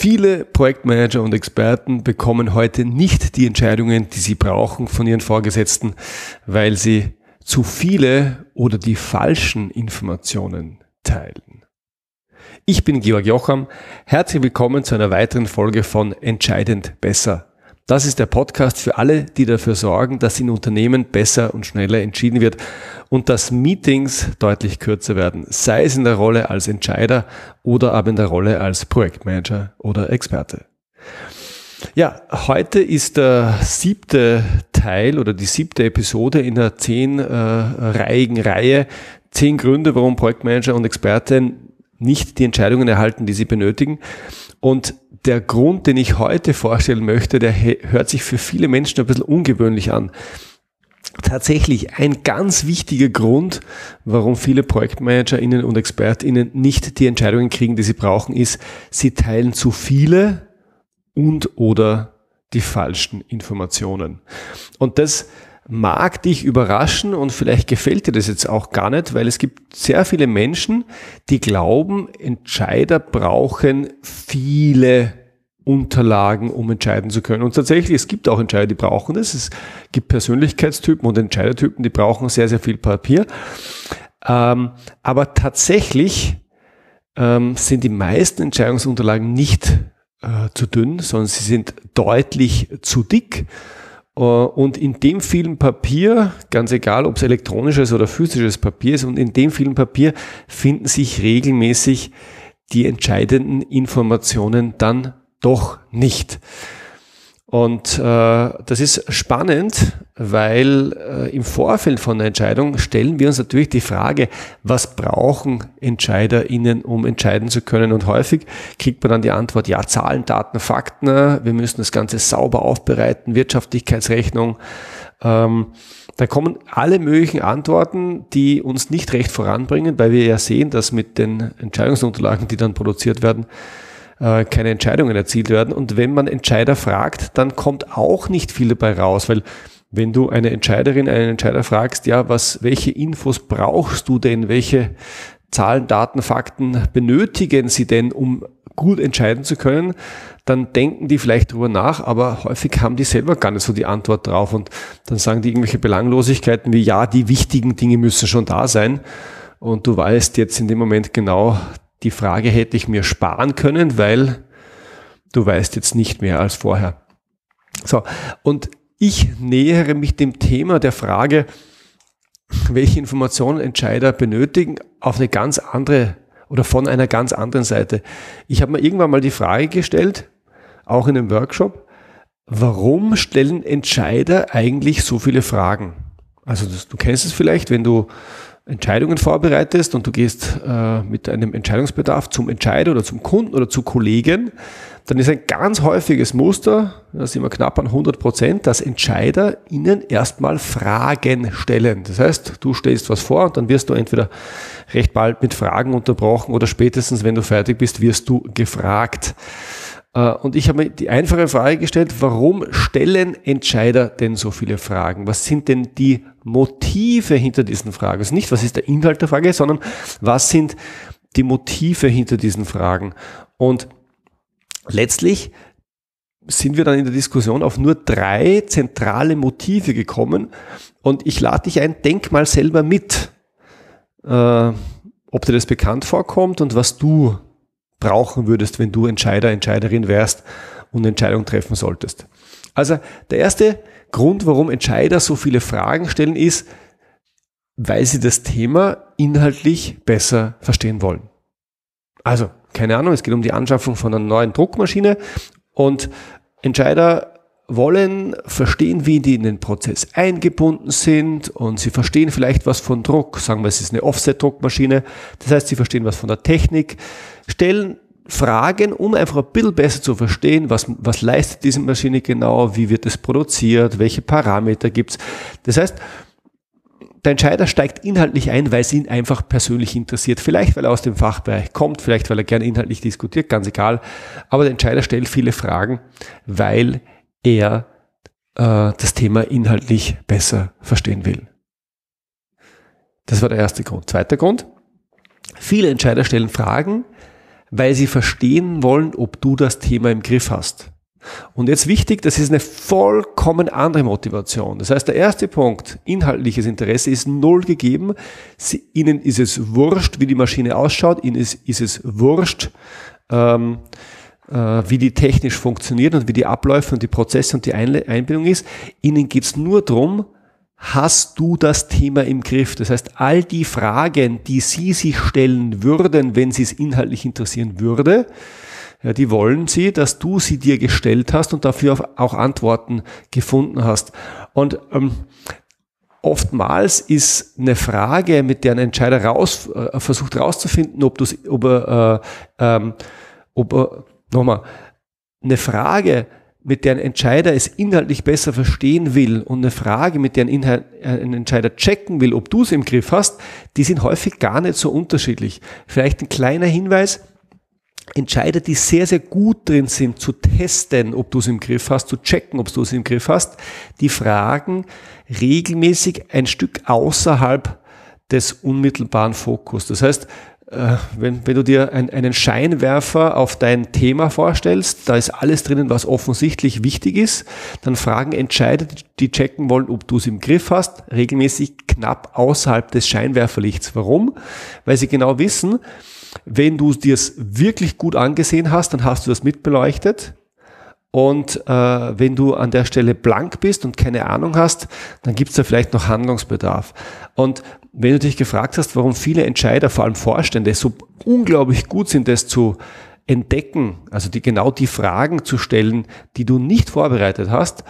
Viele Projektmanager und Experten bekommen heute nicht die Entscheidungen, die sie brauchen von ihren Vorgesetzten, weil sie zu viele oder die falschen Informationen teilen. Ich bin Georg Jocham. Herzlich willkommen zu einer weiteren Folge von Entscheidend besser das ist der Podcast für alle, die dafür sorgen, dass in Unternehmen besser und schneller entschieden wird und dass Meetings deutlich kürzer werden, sei es in der Rolle als Entscheider oder aber in der Rolle als Projektmanager oder Experte. Ja, heute ist der siebte Teil oder die siebte Episode in der zehnreihigen äh, Reihe. Zehn Gründe, warum Projektmanager und Experten nicht die Entscheidungen erhalten, die sie benötigen. Und der Grund, den ich heute vorstellen möchte, der hört sich für viele Menschen ein bisschen ungewöhnlich an. Tatsächlich ein ganz wichtiger Grund, warum viele ProjektmanagerInnen und ExpertInnen nicht die Entscheidungen kriegen, die sie brauchen, ist, sie teilen zu viele und oder die falschen Informationen. Und das mag dich überraschen und vielleicht gefällt dir das jetzt auch gar nicht, weil es gibt sehr viele Menschen, die glauben, Entscheider brauchen viele Unterlagen, um entscheiden zu können. Und tatsächlich, es gibt auch Entscheider, die brauchen das. Es gibt Persönlichkeitstypen und Entscheidertypen, die brauchen sehr, sehr viel Papier. Ähm, aber tatsächlich ähm, sind die meisten Entscheidungsunterlagen nicht äh, zu dünn, sondern sie sind deutlich zu dick. Äh, und in dem vielen Papier, ganz egal ob es elektronisches oder physisches Papier ist, und in dem vielen Papier finden sich regelmäßig die entscheidenden Informationen dann doch nicht. Und äh, das ist spannend, weil äh, im Vorfeld von der Entscheidung stellen wir uns natürlich die Frage, was brauchen EntscheiderInnen, um entscheiden zu können? Und häufig kriegt man dann die Antwort, ja, Zahlen, Daten, Fakten, wir müssen das Ganze sauber aufbereiten, Wirtschaftlichkeitsrechnung. Ähm, da kommen alle möglichen Antworten, die uns nicht recht voranbringen, weil wir ja sehen, dass mit den Entscheidungsunterlagen, die dann produziert werden, äh, keine Entscheidungen erzielt werden. Und wenn man Entscheider fragt, dann kommt auch nicht viel dabei raus, weil wenn du eine Entscheiderin, einen Entscheider fragst, ja, was, welche Infos brauchst du denn? Welche Zahlen, Daten, Fakten benötigen sie denn, um gut entscheiden zu können? Dann denken die vielleicht drüber nach, aber häufig haben die selber gar nicht so die Antwort drauf und dann sagen die irgendwelche Belanglosigkeiten wie, ja, die wichtigen Dinge müssen schon da sein. Und du weißt jetzt in dem Moment genau, die Frage hätte ich mir sparen können, weil du weißt jetzt nicht mehr als vorher. So, und ich nähere mich dem Thema der Frage, welche Informationen Entscheider benötigen, auf eine ganz andere oder von einer ganz anderen Seite. Ich habe mir irgendwann mal die Frage gestellt, auch in einem Workshop, warum stellen Entscheider eigentlich so viele Fragen? Also das, du kennst es vielleicht, wenn du Entscheidungen vorbereitest und du gehst äh, mit einem Entscheidungsbedarf zum Entscheider oder zum Kunden oder zu Kollegen, dann ist ein ganz häufiges Muster, das sind wir knapp an 100 Prozent, dass Entscheider ihnen erstmal Fragen stellen. Das heißt, du stellst was vor und dann wirst du entweder recht bald mit Fragen unterbrochen oder spätestens, wenn du fertig bist, wirst du gefragt. Äh, und ich habe mir die einfache Frage gestellt, warum stellen Entscheider denn so viele Fragen? Was sind denn die Motive hinter diesen Fragen? Also nicht, was ist der Inhalt der Frage, sondern was sind die Motive hinter diesen Fragen? Und letztlich sind wir dann in der Diskussion auf nur drei zentrale Motive gekommen. Und ich lade dich ein, denk mal selber mit, äh, ob dir das bekannt vorkommt und was du brauchen würdest, wenn du Entscheider, Entscheiderin wärst und eine Entscheidung treffen solltest. Also der erste Grund, warum Entscheider so viele Fragen stellen, ist, weil sie das Thema inhaltlich besser verstehen wollen. Also, keine Ahnung, es geht um die Anschaffung von einer neuen Druckmaschine und Entscheider wollen verstehen, wie die in den Prozess eingebunden sind und sie verstehen vielleicht was von Druck. Sagen wir, es ist eine Offset-Druckmaschine. Das heißt, sie verstehen was von der Technik, stellen Fragen, um einfach ein bisschen besser zu verstehen, was, was leistet diese Maschine genau, wie wird es produziert, welche Parameter gibt's. Das heißt, der Entscheider steigt inhaltlich ein, weil es ihn einfach persönlich interessiert. Vielleicht, weil er aus dem Fachbereich kommt, vielleicht, weil er gerne inhaltlich diskutiert, ganz egal. Aber der Entscheider stellt viele Fragen, weil er äh, das Thema inhaltlich besser verstehen will. Das war der erste Grund. Zweiter Grund. Viele Entscheider stellen Fragen, weil sie verstehen wollen, ob du das Thema im Griff hast. Und jetzt wichtig, das ist eine vollkommen andere Motivation. Das heißt, der erste Punkt, inhaltliches Interesse, ist null gegeben. Sie, ihnen ist es wurscht, wie die Maschine ausschaut. Ihnen ist, ist es wurscht, ähm, äh, wie die technisch funktioniert und wie die Abläufe und die Prozesse und die Einbindung ist. Ihnen geht's nur drum, hast du das Thema im Griff? Das heißt, all die Fragen, die Sie sich stellen würden, wenn Sie es inhaltlich interessieren würde, ja, die wollen sie, dass du sie dir gestellt hast und dafür auch Antworten gefunden hast. Und ähm, oftmals ist eine Frage, mit der ein Entscheider raus, äh, versucht herauszufinden, ob, ob äh, ähm, ob er, nochmal, eine Frage, mit der ein Entscheider es inhaltlich besser verstehen will und eine Frage, mit der ein, Inhalt, äh, ein Entscheider checken will, ob du es im Griff hast, die sind häufig gar nicht so unterschiedlich. Vielleicht ein kleiner Hinweis, Entscheider, die sehr, sehr gut drin sind, zu testen, ob du es im Griff hast, zu checken, ob du es im Griff hast, die fragen regelmäßig ein Stück außerhalb des unmittelbaren Fokus. Das heißt, äh, wenn, wenn du dir ein, einen Scheinwerfer auf dein Thema vorstellst, da ist alles drinnen, was offensichtlich wichtig ist, dann fragen Entscheider, die checken wollen, ob du es im Griff hast, regelmäßig knapp außerhalb des Scheinwerferlichts. Warum? Weil sie genau wissen, wenn du dir es wirklich gut angesehen hast, dann hast du das mitbeleuchtet. Und äh, wenn du an der Stelle blank bist und keine Ahnung hast, dann gibt es da vielleicht noch Handlungsbedarf. Und wenn du dich gefragt hast, warum viele Entscheider, vor allem Vorstände, so unglaublich gut sind, das zu entdecken, also die genau die Fragen zu stellen, die du nicht vorbereitet hast,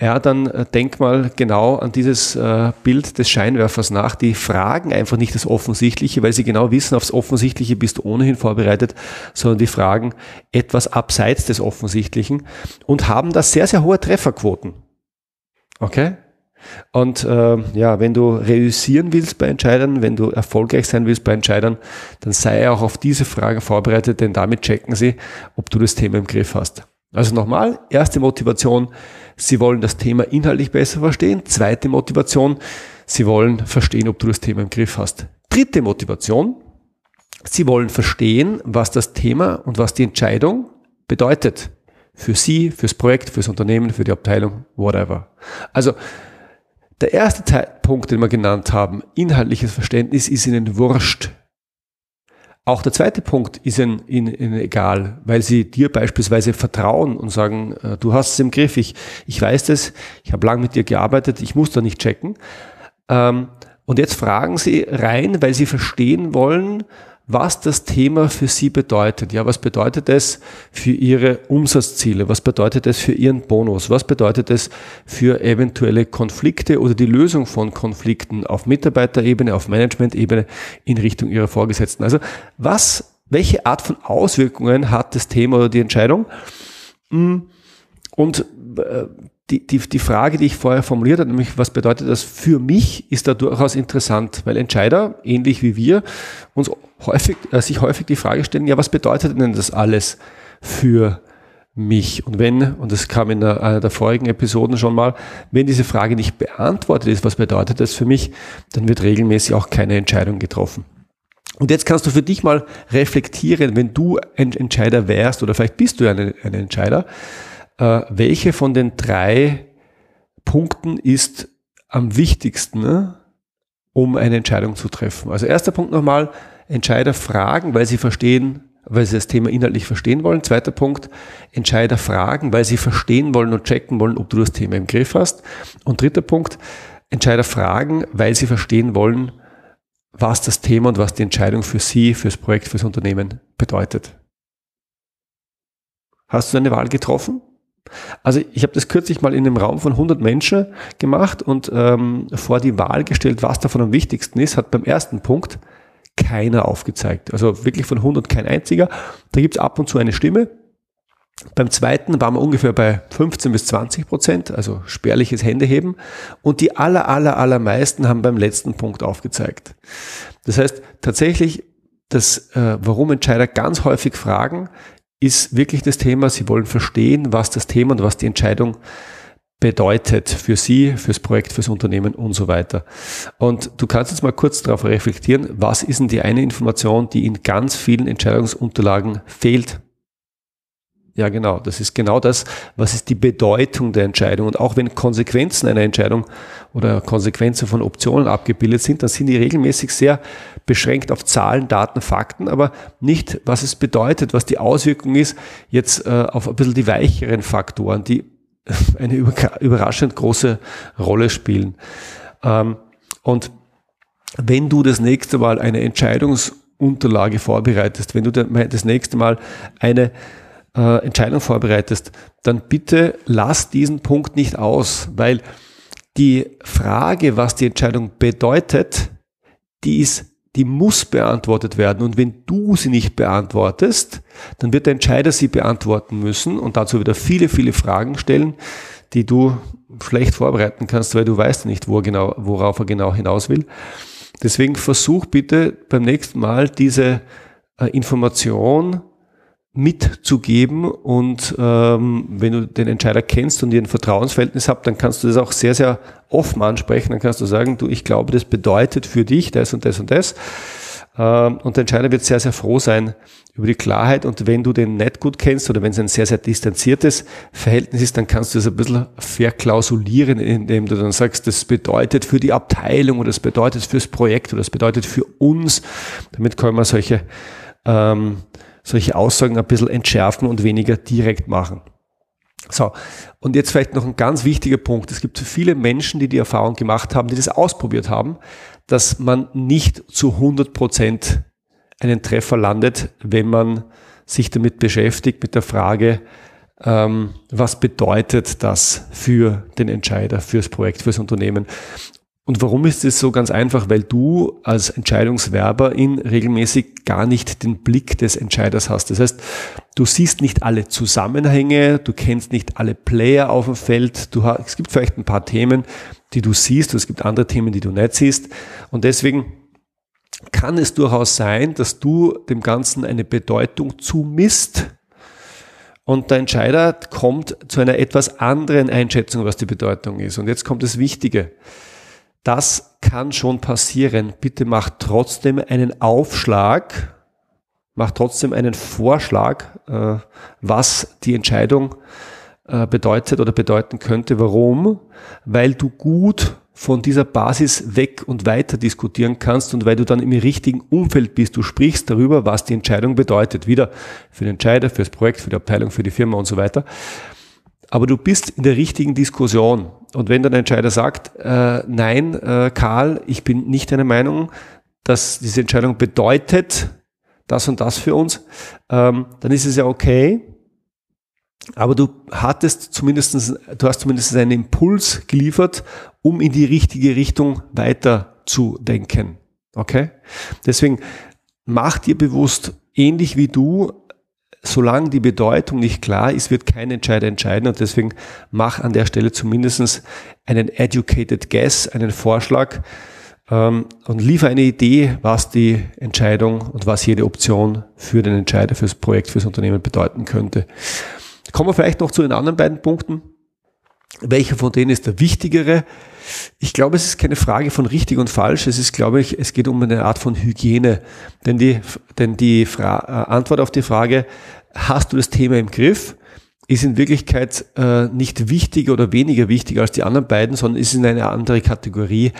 ja, dann äh, denk mal genau an dieses äh, Bild des Scheinwerfers nach. Die fragen einfach nicht das Offensichtliche, weil sie genau wissen, aufs Offensichtliche bist du ohnehin vorbereitet, sondern die fragen etwas abseits des Offensichtlichen und haben da sehr, sehr hohe Trefferquoten. Okay? Und äh, ja, wenn du reüssieren willst bei Entscheidern, wenn du erfolgreich sein willst bei Entscheidern, dann sei auch auf diese Frage vorbereitet, denn damit checken sie, ob du das Thema im Griff hast. Also nochmal, erste Motivation, Sie wollen das Thema inhaltlich besser verstehen. Zweite Motivation, Sie wollen verstehen, ob du das Thema im Griff hast. Dritte Motivation, Sie wollen verstehen, was das Thema und was die Entscheidung bedeutet. Für Sie, fürs Projekt, fürs Unternehmen, für die Abteilung, whatever. Also, der erste Punkt, den wir genannt haben, inhaltliches Verständnis, ist Ihnen wurscht. Auch der zweite Punkt ist ihnen, ihnen, egal, weil sie dir beispielsweise vertrauen und sagen, äh, du hast es im Griff, ich, ich weiß das, ich habe lange mit dir gearbeitet, ich muss da nicht checken. Ähm, und jetzt fragen sie rein, weil sie verstehen wollen, was das Thema für Sie bedeutet. Ja, was bedeutet es für Ihre Umsatzziele? Was bedeutet es für Ihren Bonus? Was bedeutet es für eventuelle Konflikte oder die Lösung von Konflikten auf Mitarbeiterebene, auf Managementebene in Richtung Ihrer Vorgesetzten? Also was, welche Art von Auswirkungen hat das Thema oder die Entscheidung? Hm, und äh, die, die, die Frage, die ich vorher formuliert habe, nämlich was bedeutet das für mich, ist da durchaus interessant, weil Entscheider, ähnlich wie wir, uns häufig, äh, sich häufig die Frage stellen, ja, was bedeutet denn das alles für mich? Und wenn, und das kam in einer der vorigen Episoden schon mal, wenn diese Frage nicht beantwortet ist, was bedeutet das für mich, dann wird regelmäßig auch keine Entscheidung getroffen. Und jetzt kannst du für dich mal reflektieren, wenn du ein Entscheider wärst, oder vielleicht bist du ein, ein Entscheider, äh, welche von den drei Punkten ist am wichtigsten, ne, um eine Entscheidung zu treffen. Also erster Punkt nochmal, Entscheider fragen, weil sie verstehen, weil sie das Thema inhaltlich verstehen wollen. Zweiter Punkt, Entscheider fragen, weil sie verstehen wollen und checken wollen, ob du das Thema im Griff hast. Und dritter Punkt, Entscheider fragen, weil sie verstehen wollen, was das Thema und was die Entscheidung für sie, fürs Projekt, fürs Unternehmen bedeutet. Hast du eine Wahl getroffen? Also ich habe das kürzlich mal in einem Raum von 100 Menschen gemacht und ähm, vor die Wahl gestellt, was davon am wichtigsten ist, hat beim ersten Punkt keiner aufgezeigt. Also wirklich von 100 kein einziger. Da gibt es ab und zu eine Stimme. Beim zweiten waren wir ungefähr bei 15 bis 20 Prozent, also spärliches Händeheben. Und die aller, aller, allermeisten haben beim letzten Punkt aufgezeigt. Das heißt, tatsächlich, das, äh, warum Entscheider ganz häufig fragen, ist wirklich das Thema, sie wollen verstehen, was das Thema und was die Entscheidung bedeutet für Sie, fürs Projekt, fürs Unternehmen und so weiter. Und du kannst jetzt mal kurz darauf reflektieren, was ist denn die eine Information, die in ganz vielen Entscheidungsunterlagen fehlt? Ja, genau. Das ist genau das, was ist die Bedeutung der Entscheidung. Und auch wenn Konsequenzen einer Entscheidung oder Konsequenzen von Optionen abgebildet sind, dann sind die regelmäßig sehr beschränkt auf Zahlen, Daten, Fakten, aber nicht, was es bedeutet, was die Auswirkung ist, jetzt äh, auf ein bisschen die weicheren Faktoren, die eine überraschend große Rolle spielen. Ähm, und wenn du das nächste Mal eine Entscheidungsunterlage vorbereitest, wenn du das nächste Mal eine äh, Entscheidung vorbereitest, dann bitte lass diesen Punkt nicht aus, weil die Frage, was die Entscheidung bedeutet, die ist die muss beantwortet werden. Und wenn du sie nicht beantwortest, dann wird der Entscheider sie beantworten müssen und dazu wieder viele, viele Fragen stellen, die du schlecht vorbereiten kannst, weil du weißt nicht, wo genau, worauf er genau hinaus will. Deswegen versuch bitte beim nächsten Mal diese äh, Information mitzugeben und ähm, wenn du den Entscheider kennst und ihr ein Vertrauensverhältnis habt, dann kannst du das auch sehr, sehr offen ansprechen. Dann kannst du sagen, du, ich glaube, das bedeutet für dich das und das und das. Ähm, und der Entscheider wird sehr, sehr froh sein über die Klarheit. Und wenn du den nicht gut kennst oder wenn es ein sehr, sehr distanziertes Verhältnis ist, dann kannst du es ein bisschen verklausulieren, indem du dann sagst, das bedeutet für die Abteilung oder das bedeutet fürs Projekt oder das bedeutet für uns. Damit können wir solche ähm, solche Aussagen ein bisschen entschärfen und weniger direkt machen. So, und jetzt vielleicht noch ein ganz wichtiger Punkt. Es gibt viele Menschen, die die Erfahrung gemacht haben, die das ausprobiert haben, dass man nicht zu 100 Prozent einen Treffer landet, wenn man sich damit beschäftigt, mit der Frage, ähm, was bedeutet das für den Entscheider, fürs Projekt, fürs Unternehmen. Und warum ist es so ganz einfach? Weil du als Entscheidungswerber in regelmäßig gar nicht den Blick des Entscheiders hast. Das heißt, du siehst nicht alle Zusammenhänge, du kennst nicht alle Player auf dem Feld. Du hast, es gibt vielleicht ein paar Themen, die du siehst, und es gibt andere Themen, die du nicht siehst. Und deswegen kann es durchaus sein, dass du dem Ganzen eine Bedeutung zumisst, und der Entscheider kommt zu einer etwas anderen Einschätzung, was die Bedeutung ist. Und jetzt kommt das Wichtige. Das kann schon passieren. Bitte macht trotzdem einen Aufschlag, macht trotzdem einen Vorschlag, äh, was die Entscheidung äh, bedeutet oder bedeuten könnte. Warum? Weil du gut von dieser Basis weg und weiter diskutieren kannst und weil du dann im richtigen Umfeld bist. Du sprichst darüber, was die Entscheidung bedeutet. Wieder für den Entscheider, fürs Projekt, für die Abteilung, für die Firma und so weiter. Aber du bist in der richtigen Diskussion. Und wenn dann ein Entscheider sagt, äh, nein, äh, Karl, ich bin nicht deiner Meinung, dass diese Entscheidung bedeutet das und das für uns, ähm, dann ist es ja okay. Aber du hattest zumindestens, du hast zumindest einen Impuls geliefert, um in die richtige Richtung weiter zu denken. Okay? Deswegen mach dir bewusst, ähnlich wie du solange die Bedeutung nicht klar ist, wird kein Entscheider entscheiden und deswegen mach an der Stelle zumindest einen educated guess, einen Vorschlag ähm, und liefer eine Idee, was die Entscheidung und was jede Option für den Entscheider, fürs Projekt, fürs Unternehmen bedeuten könnte. Kommen wir vielleicht noch zu den anderen beiden Punkten. Welcher von denen ist der wichtigere? Ich glaube, es ist keine Frage von richtig und falsch. Es ist, glaube ich, es geht um eine Art von Hygiene. Denn die, denn die Fra äh, Antwort auf die Frage, hast du das Thema im Griff, ist in Wirklichkeit äh, nicht wichtiger oder weniger wichtig als die anderen beiden, sondern ist in eine andere Kategorie.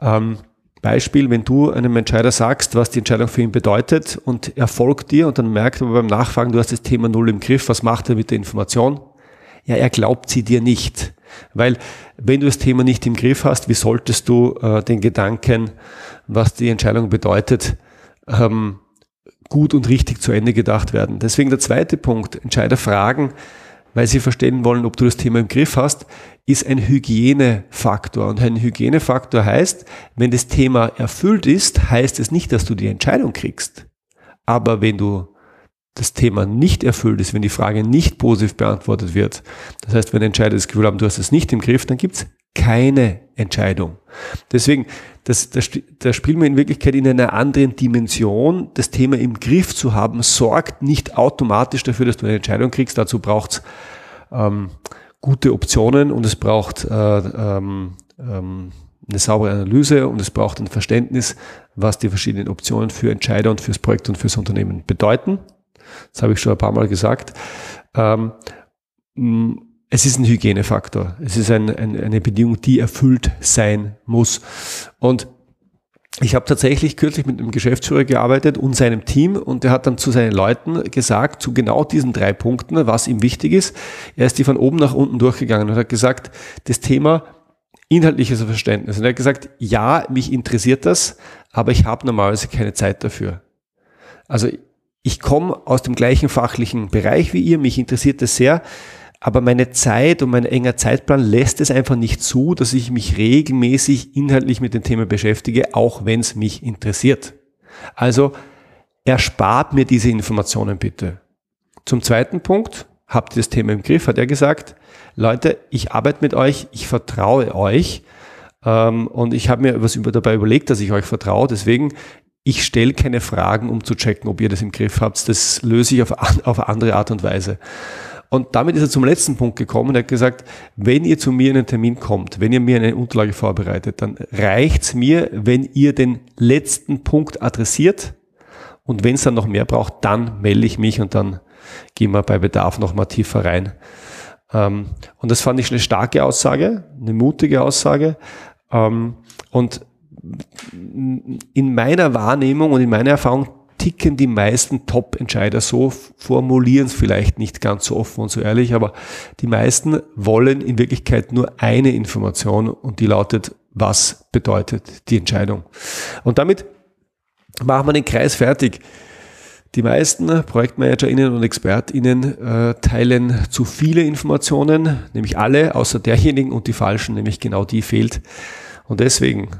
Ähm, Beispiel, wenn du einem Entscheider sagst, was die Entscheidung für ihn bedeutet und er folgt dir und dann merkt aber beim Nachfragen, du hast das Thema null im Griff, was macht er mit der Information? Ja, er glaubt sie dir nicht. Weil wenn du das Thema nicht im Griff hast, wie solltest du äh, den Gedanken, was die Entscheidung bedeutet, ähm, gut und richtig zu Ende gedacht werden. Deswegen der zweite Punkt, Entscheider fragen, weil sie verstehen wollen, ob du das Thema im Griff hast, ist ein Hygienefaktor. Und ein Hygienefaktor heißt, wenn das Thema erfüllt ist, heißt es nicht, dass du die Entscheidung kriegst. Aber wenn du das Thema nicht erfüllt ist, wenn die Frage nicht positiv beantwortet wird, das heißt, wenn Entscheider das Gefühl haben, du hast es nicht im Griff, dann gibt es keine Entscheidung. Deswegen, das, das, das spielen wir in Wirklichkeit in einer anderen Dimension. Das Thema im Griff zu haben, sorgt nicht automatisch dafür, dass du eine Entscheidung kriegst. Dazu braucht es ähm, gute Optionen und es braucht äh, ähm, ähm, eine saubere Analyse und es braucht ein Verständnis, was die verschiedenen Optionen für Entscheider und fürs Projekt und fürs Unternehmen bedeuten. Das habe ich schon ein paar Mal gesagt. Ähm, es ist ein Hygienefaktor. Es ist ein, ein, eine Bedingung, die erfüllt sein muss. Und ich habe tatsächlich kürzlich mit einem Geschäftsführer gearbeitet und seinem Team und der hat dann zu seinen Leuten gesagt, zu genau diesen drei Punkten, was ihm wichtig ist. Er ist die von oben nach unten durchgegangen und hat gesagt, das Thema inhaltliches Verständnis. Und er hat gesagt, ja, mich interessiert das, aber ich habe normalerweise keine Zeit dafür. Also ich komme aus dem gleichen fachlichen Bereich wie ihr, mich interessiert das sehr, aber meine Zeit und mein enger Zeitplan lässt es einfach nicht zu, dass ich mich regelmäßig inhaltlich mit dem Thema beschäftige, auch wenn es mich interessiert. Also erspart mir diese Informationen bitte. Zum zweiten Punkt, habt ihr das Thema im Griff, hat er gesagt, Leute, ich arbeite mit euch, ich vertraue euch ähm, und ich habe mir was dabei überlegt, dass ich euch vertraue, deswegen ich stelle keine Fragen, um zu checken, ob ihr das im Griff habt. Das löse ich auf, auf andere Art und Weise. Und damit ist er zum letzten Punkt gekommen. Er hat gesagt, wenn ihr zu mir in einen Termin kommt, wenn ihr mir eine Unterlage vorbereitet, dann reicht's mir, wenn ihr den letzten Punkt adressiert. Und wenn es dann noch mehr braucht, dann melde ich mich und dann gehen wir bei Bedarf noch mal tiefer rein. Ähm, und das fand ich eine starke Aussage, eine mutige Aussage. Ähm, und in meiner Wahrnehmung und in meiner Erfahrung ticken die meisten Top-Entscheider so, formulieren es vielleicht nicht ganz so offen und so ehrlich, aber die meisten wollen in Wirklichkeit nur eine Information und die lautet, was bedeutet die Entscheidung. Und damit machen wir den Kreis fertig. Die meisten ProjektmanagerInnen und ExpertInnen äh, teilen zu viele Informationen, nämlich alle, außer derjenigen und die falschen, nämlich genau die fehlt. Und deswegen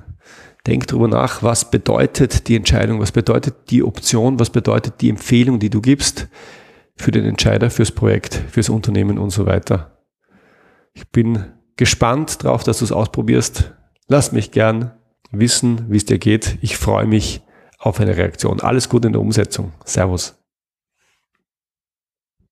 Denk darüber nach, was bedeutet die Entscheidung, was bedeutet die Option, was bedeutet die Empfehlung, die du gibst für den Entscheider, fürs Projekt, fürs Unternehmen und so weiter. Ich bin gespannt drauf, dass du es ausprobierst. Lass mich gern wissen, wie es dir geht. Ich freue mich auf eine Reaktion. Alles Gute in der Umsetzung. Servus.